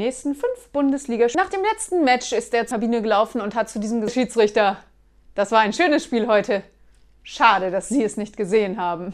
nächsten fünf Bundesliga. Nach dem letzten Match ist der Sabine gelaufen und hat zu diesem Schiedsrichter, das war ein schönes Spiel heute. Schade, dass Sie es nicht gesehen haben.